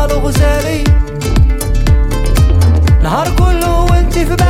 ماله غزالي نهار كله وانتي في بالي